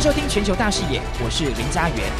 收听全球大视野，我是林嘉元。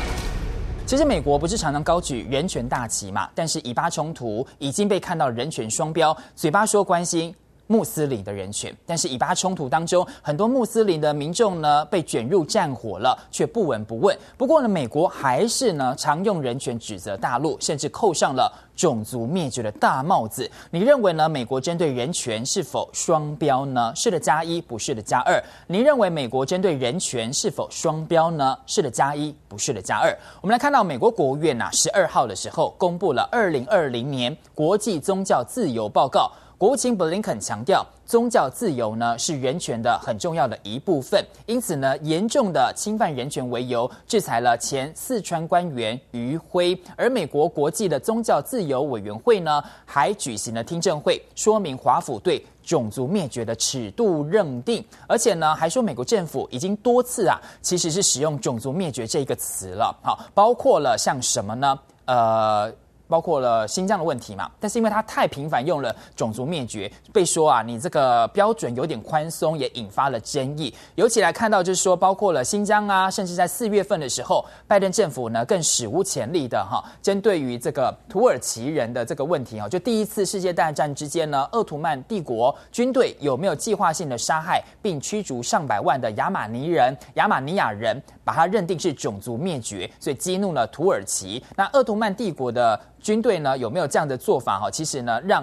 其实美国不是常常高举人权大旗嘛？但是以巴冲突已经被看到人权双标，嘴巴说关心。穆斯林的人权，但是以巴冲突当中，很多穆斯林的民众呢被卷入战火了，却不闻不问。不过呢，美国还是呢常用人权指责大陆，甚至扣上了种族灭绝的大帽子。你认为呢？美国针对人权是否双标呢？是的加一，不是的加二。您认为美国针对人权是否双标呢？是的加一，不是的加二。我们来看到美国国务院呐，十二号的时候公布了二零二零年国际宗教自由报告。国务卿布林肯强调，宗教自由呢是人权的很重要的一部分，因此呢，严重的侵犯人权为由，制裁了前四川官员余辉。而美国国际的宗教自由委员会呢，还举行了听证会，说明华府对种族灭绝的尺度认定，而且呢，还说美国政府已经多次啊，其实是使用种族灭绝这个词了。好，包括了像什么呢？呃。包括了新疆的问题嘛，但是因为他太频繁用了种族灭绝，被说啊，你这个标准有点宽松，也引发了争议。尤其来看到就是说，包括了新疆啊，甚至在四月份的时候，拜登政府呢更史无前例的哈，针对于这个土耳其人的这个问题啊，就第一次世界大战之间呢，鄂图曼帝国军队有没有计划性的杀害并驱逐上百万的亚马尼人、亚马尼亚人，把它认定是种族灭绝，所以激怒了土耳其。那鄂图曼帝国的。军队呢有没有这样的做法哈？其实呢，让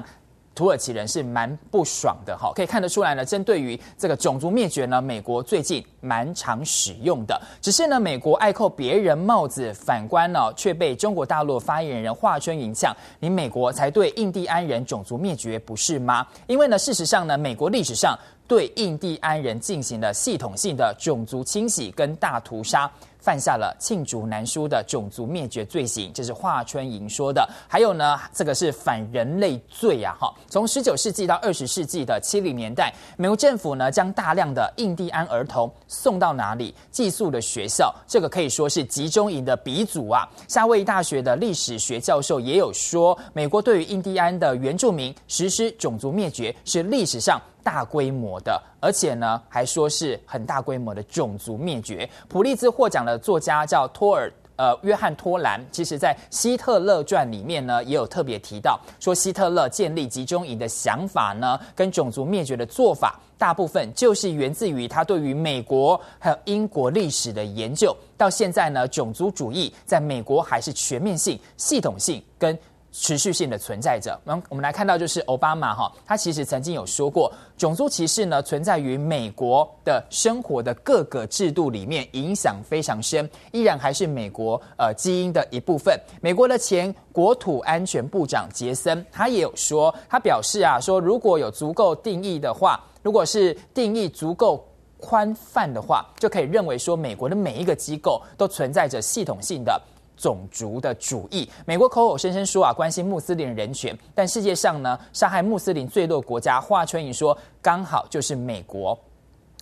土耳其人是蛮不爽的哈。可以看得出来呢，针对于这个种族灭绝呢，美国最近蛮常使用的。只是呢，美国爱扣别人帽子，反观呢却被中国大陆发言人华春莹呛：你美国才对印第安人种族灭绝不是吗？因为呢，事实上呢，美国历史上对印第安人进行了系统性的种族清洗跟大屠杀。犯下了罄竹难书的种族灭绝罪行，这是华春莹说的。还有呢，这个是反人类罪呀！哈，从十九世纪到二十世纪的七零年代，美国政府呢将大量的印第安儿童送到哪里？寄宿的学校，这个可以说是集中营的鼻祖啊。夏威夷大学的历史学教授也有说，美国对于印第安的原住民实施种族灭绝是历史上。大规模的，而且呢，还说是很大规模的种族灭绝。普利兹获奖的作家叫托尔，呃，约翰托兰，其实在《希特勒传》里面呢，也有特别提到，说希特勒建立集中营的想法呢，跟种族灭绝的做法，大部分就是源自于他对于美国还有英国历史的研究。到现在呢，种族主义在美国还是全面性、系统性跟。持续性的存在着。我们我们来看到，就是奥巴马哈，他其实曾经有说过，种族歧视呢存在于美国的生活的各个制度里面，影响非常深，依然还是美国呃基因的一部分。美国的前国土安全部长杰森，他也有说，他表示啊，说如果有足够定义的话，如果是定义足够宽泛的话，就可以认为说，美国的每一个机构都存在着系统性的。种族的主义，美国口口声声说啊关心穆斯林人权，但世界上呢杀害穆斯林最多国家，华春莹说刚好就是美国，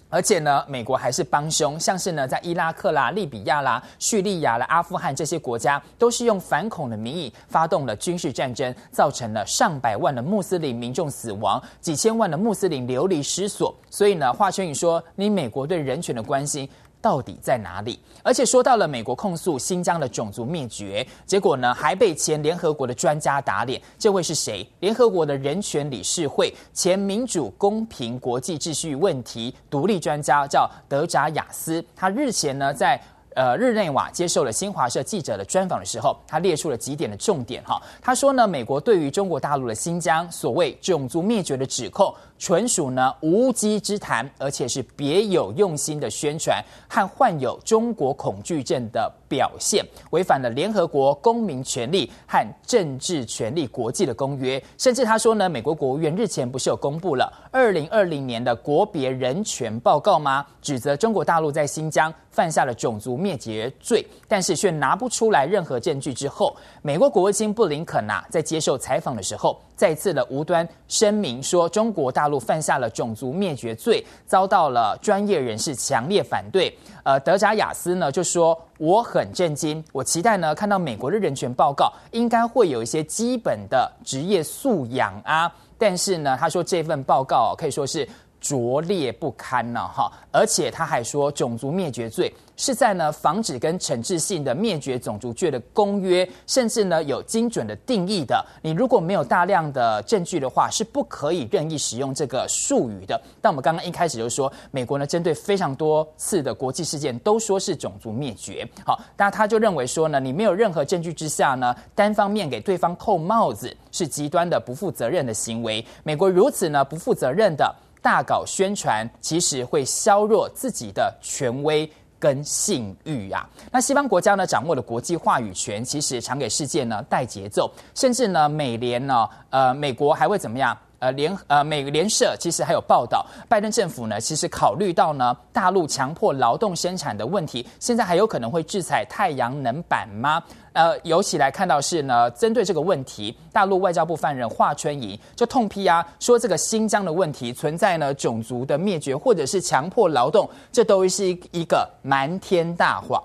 而且呢美国还是帮凶，像是呢在伊拉克啦、利比亚啦、叙利亚啦、阿富汗这些国家，都是用反恐的名义发动了军事战争，造成了上百万的穆斯林民众死亡，几千万的穆斯林流离失所。所以呢，华春莹说你美国对人权的关心。到底在哪里？而且说到了美国控诉新疆的种族灭绝，结果呢还被前联合国的专家打脸。这位是谁？联合国的人权理事会前民主公平国际秩序问题独立专家叫德扎雅斯。他日前呢在呃日内瓦接受了新华社记者的专访的时候，他列出了几点的重点哈。他说呢，美国对于中国大陆的新疆所谓种族灭绝的指控。纯属呢无稽之谈，而且是别有用心的宣传和患有中国恐惧症的表现，违反了联合国公民权利和政治权利国际的公约。甚至他说呢，美国国务院日前不是有公布了二零二零年的国别人权报告吗？指责中国大陆在新疆犯下了种族灭绝罪，但是却拿不出来任何证据。之后，美国国务卿布林肯啊，在接受采访的时候，再次的无端声明说中国大陆犯下了种族灭绝罪，遭到了专业人士强烈反对。呃，德扎亚斯呢就说，我很震惊，我期待呢看到美国的人权报告应该会有一些基本的职业素养啊，但是呢他说这份报告可以说是。拙劣不堪呢，哈！而且他还说，种族灭绝罪是在呢防止跟惩治性的灭绝种族罪的公约，甚至呢有精准的定义的。你如果没有大量的证据的话，是不可以任意使用这个术语的。但我们刚刚一开始就说，美国呢针对非常多次的国际事件都说是种族灭绝，好，那他就认为说呢，你没有任何证据之下呢，单方面给对方扣帽子，是极端的不负责任的行为。美国如此呢不负责任的。大搞宣传，其实会削弱自己的权威跟信誉啊。那西方国家呢，掌握了国际话语权，其实常给世界呢带节奏，甚至呢，美联呢，呃，美国还会怎么样？呃，联呃美联社其实还有报道，拜登政府呢，其实考虑到呢，大陆强迫劳动生产的问题，现在还有可能会制裁太阳能板吗？呃，尤其来看到是呢，针对这个问题，大陆外交部发言人华春莹就痛批啊，说这个新疆的问题存在呢种族的灭绝或者是强迫劳动，这都是一个瞒天大谎。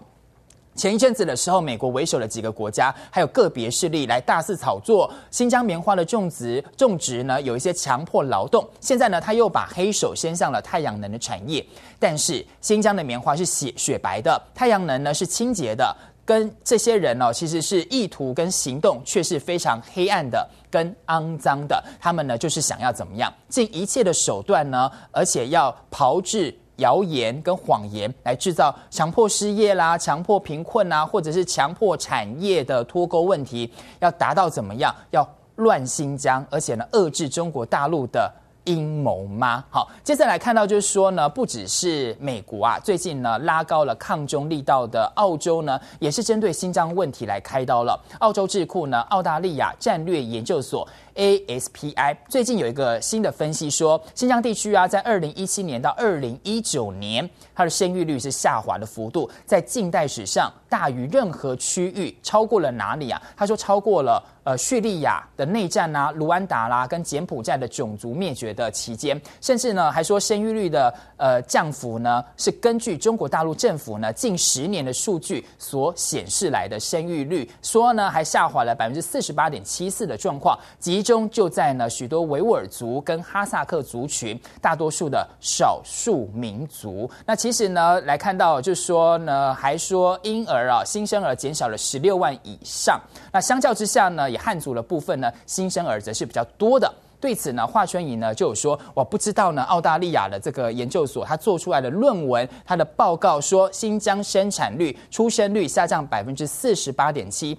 前一阵子的时候，美国为首的几个国家还有个别势力来大肆炒作新疆棉花的种植，种植呢有一些强迫劳动。现在呢，他又把黑手伸向了太阳能的产业，但是新疆的棉花是雪雪白的，太阳能呢是清洁的。跟这些人呢、哦，其实是意图跟行动却是非常黑暗的、跟肮脏的。他们呢，就是想要怎么样，尽一切的手段呢，而且要炮制谣言跟谎言，来制造强迫失业啦、强迫贫困啊，或者是强迫产业的脱钩问题，要达到怎么样？要乱新疆，而且呢，遏制中国大陆的。阴谋吗？好，接下来看到就是说呢，不只是美国啊，最近呢拉高了抗中力道的澳洲呢，也是针对新疆问题来开刀了。澳洲智库呢，澳大利亚战略研究所 ASPI 最近有一个新的分析说，新疆地区啊，在二零一七年到二零一九年，它的生育率是下滑的幅度，在近代史上大于任何区域，超过了哪里啊？他说超过了。呃，叙利亚的内战啊，卢安达啦，跟柬埔寨的种族灭绝的期间，甚至呢还说生育率的呃降幅呢，是根据中国大陆政府呢近十年的数据所显示来的生育率，说呢还下滑了百分之四十八点七四的状况，其中就在呢许多维吾尔族跟哈萨克族群，大多数的少数民族。那其实呢来看到就是说呢，还说婴儿啊新生儿减少了十六万以上，那相较之下呢。也汉族的部分呢，新生儿则是比较多的。对此呢，华春莹呢就有说，我不知道呢，澳大利亚的这个研究所他做出来的论文，他的报告说，新疆生产率、出生率下降百分之四十八点七。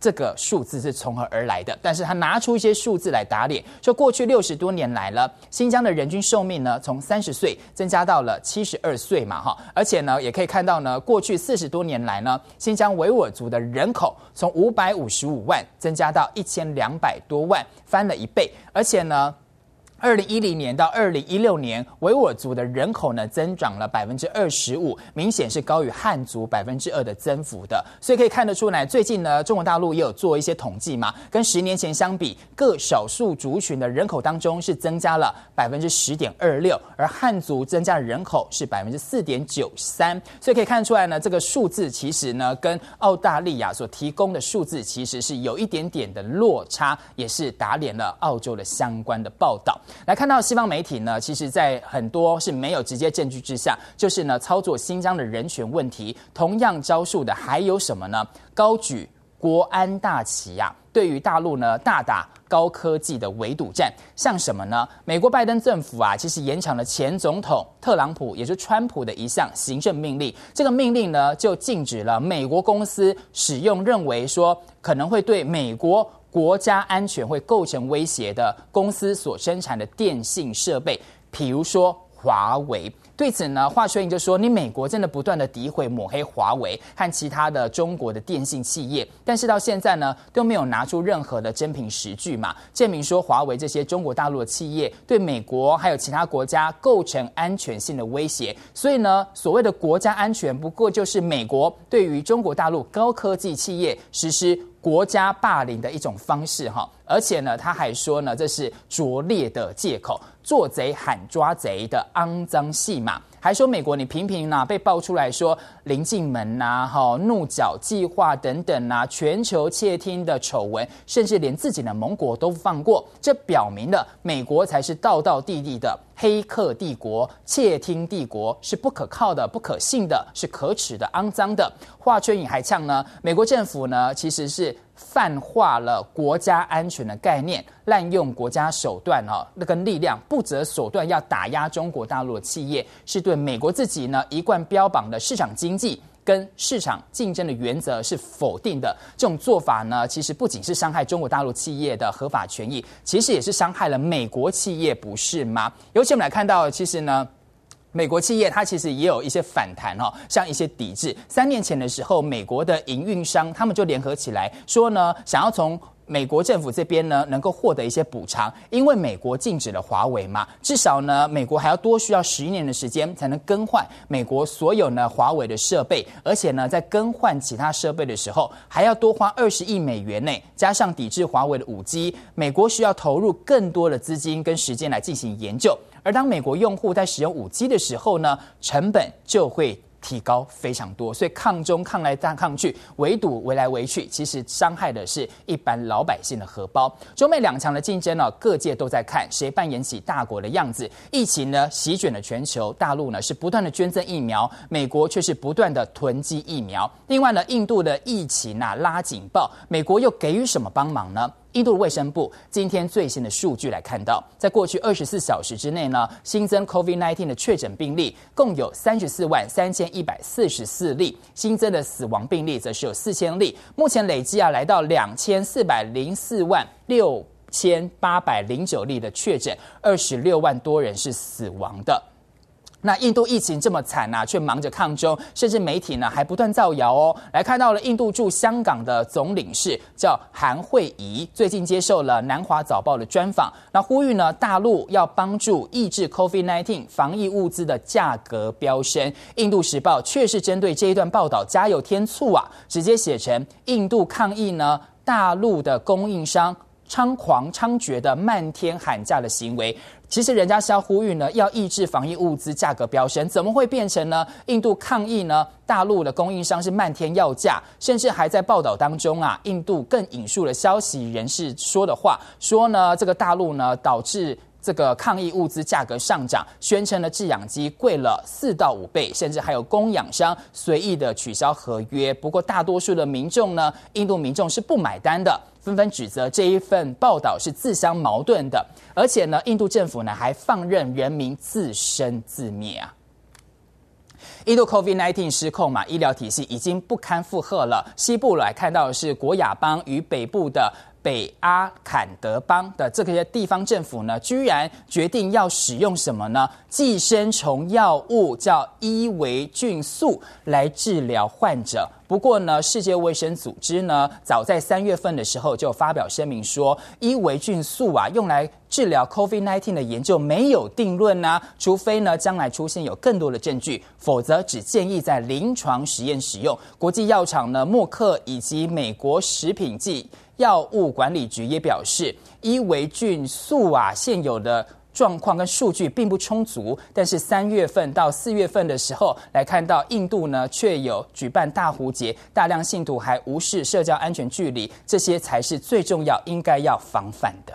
这个数字是从何而来的？但是他拿出一些数字来打脸，说过去六十多年来了，新疆的人均寿命呢，从三十岁增加到了七十二岁嘛，哈，而且呢，也可以看到呢，过去四十多年来呢，新疆维吾尔族的人口从五百五十五万增加到一千两百多万，翻了一倍，而且呢。二零一零年到二零一六年，维吾尔族的人口呢增长了百分之二十五，明显是高于汉族百分之二的增幅的。所以可以看得出来，最近呢，中国大陆也有做一些统计嘛，跟十年前相比，各少数族群的人口当中是增加了百分之十点二六，而汉族增加的人口是百分之四点九三。所以可以看出来呢，这个数字其实呢，跟澳大利亚所提供的数字其实是有一点点的落差，也是打脸了澳洲的相关的报道。来看到西方媒体呢，其实在很多是没有直接证据之下，就是呢操作新疆的人权问题，同样招数的还有什么呢？高举国安大旗呀、啊，对于大陆呢大打高科技的围堵战，像什么呢？美国拜登政府啊，其实延长了前总统特朗普，也就是川普的一项行政命令，这个命令呢就禁止了美国公司使用认为说可能会对美国。国家安全会构成威胁的公司所生产的电信设备，比如说华为。对此呢，华春莹就说：“你美国真的不断的诋毁抹黑华为和其他的中国的电信企业，但是到现在呢都没有拿出任何的真凭实据嘛，证明说华为这些中国大陆的企业对美国还有其他国家构成安全性的威胁。所以呢，所谓的国家安全不过就是美国对于中国大陆高科技企业实施。”国家霸凌的一种方式哈，而且呢，他还说呢，这是拙劣的借口。做贼喊抓贼的肮脏戏码。还说美国，你频频呢被爆出来说临近门呐、哈、怒角计划等等呐，全球窃听的丑闻，甚至连自己的盟国都放过。这表明了美国才是道道地地的黑客帝国、窃听帝国，是不可靠的、不可信的，是可耻的、肮脏的。华春莹还呛呢，美国政府呢其实是。泛化了国家安全的概念，滥用国家手段哦，那个力量不择手段要打压中国大陆的企业，是对美国自己呢一贯标榜的市场经济跟市场竞争的原则是否定的。这种做法呢，其实不仅是伤害中国大陆企业的合法权益，其实也是伤害了美国企业，不是吗？尤其我们来看到，其实呢。美国企业它其实也有一些反弹哦，像一些抵制。三年前的时候，美国的营运商他们就联合起来说呢，想要从美国政府这边呢能够获得一些补偿，因为美国禁止了华为嘛，至少呢美国还要多需要十一年的时间才能更换美国所有呢华为的设备，而且呢在更换其他设备的时候还要多花二十亿美元内，加上抵制华为的五 G，美国需要投入更多的资金跟时间来进行研究。而当美国用户在使用五 G 的时候呢，成本就会提高非常多，所以抗中抗来大抗去，围堵围来围去，其实伤害的是一般老百姓的荷包。中美两强的竞争呢，各界都在看谁扮演起大国的样子。疫情呢席卷了全球，大陆呢是不断的捐赠疫苗，美国却是不断的囤积疫苗。另外呢，印度的疫情啊拉警报，美国又给予什么帮忙呢？印度卫生部今天最新的数据来看到，在过去二十四小时之内呢，新增 COVID-19 的确诊病例共有三十四万三千一百四十四例，新增的死亡病例则是有四千例，目前累计啊来到两千四百零四万六千八百零九例的确诊，二十六万多人是死亡的。那印度疫情这么惨呐、却忙着抗中，甚至媒体呢还不断造谣哦。来看到了印度驻香港的总领事叫韩慧仪，最近接受了南华早报的专访，那呼吁呢大陆要帮助抑制 COVID-19 防疫物资的价格飙升。印度时报却是针对这一段报道加油添醋啊，直接写成印度抗议呢大陆的供应商猖狂猖獗的漫天喊价的行为。其实人家是要呼吁呢，要抑制防疫物资价格飙升，怎么会变成呢？印度抗议呢？大陆的供应商是漫天要价，甚至还在报道当中啊，印度更引述了消息人士说的话，说呢，这个大陆呢导致这个抗疫物资价格上涨，宣称的制氧机贵了四到五倍，甚至还有供氧商随意的取消合约。不过大多数的民众呢，印度民众是不买单的。纷纷指责这一份报道是自相矛盾的，而且呢，印度政府呢还放任人民自生自灭啊！印度 COVID-19 失控嘛，医疗体系已经不堪负荷了。西部来看到的是国亚邦与北部的。北阿坎德邦的这些地方政府呢，居然决定要使用什么呢？寄生虫药物叫伊维菌素来治疗患者。不过呢，世界卫生组织呢，早在三月份的时候就发表声明说，伊维菌素啊，用来治疗 COVID-19 的研究没有定论呐，除非呢将来出现有更多的证据，否则只建议在临床实验使用。国际药厂呢，默克以及美国食品剂。药物管理局也表示，伊维菌素啊，现有的状况跟数据并不充足。但是三月份到四月份的时候，来看到印度呢，却有举办大壶节，大量信徒还无视社交安全距离，这些才是最重要应该要防范的。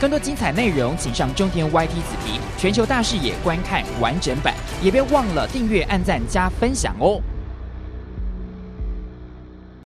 更多精彩内容，请上中天 YT 子频全球大视野观看完整版，也别忘了订阅、按赞、加分享哦。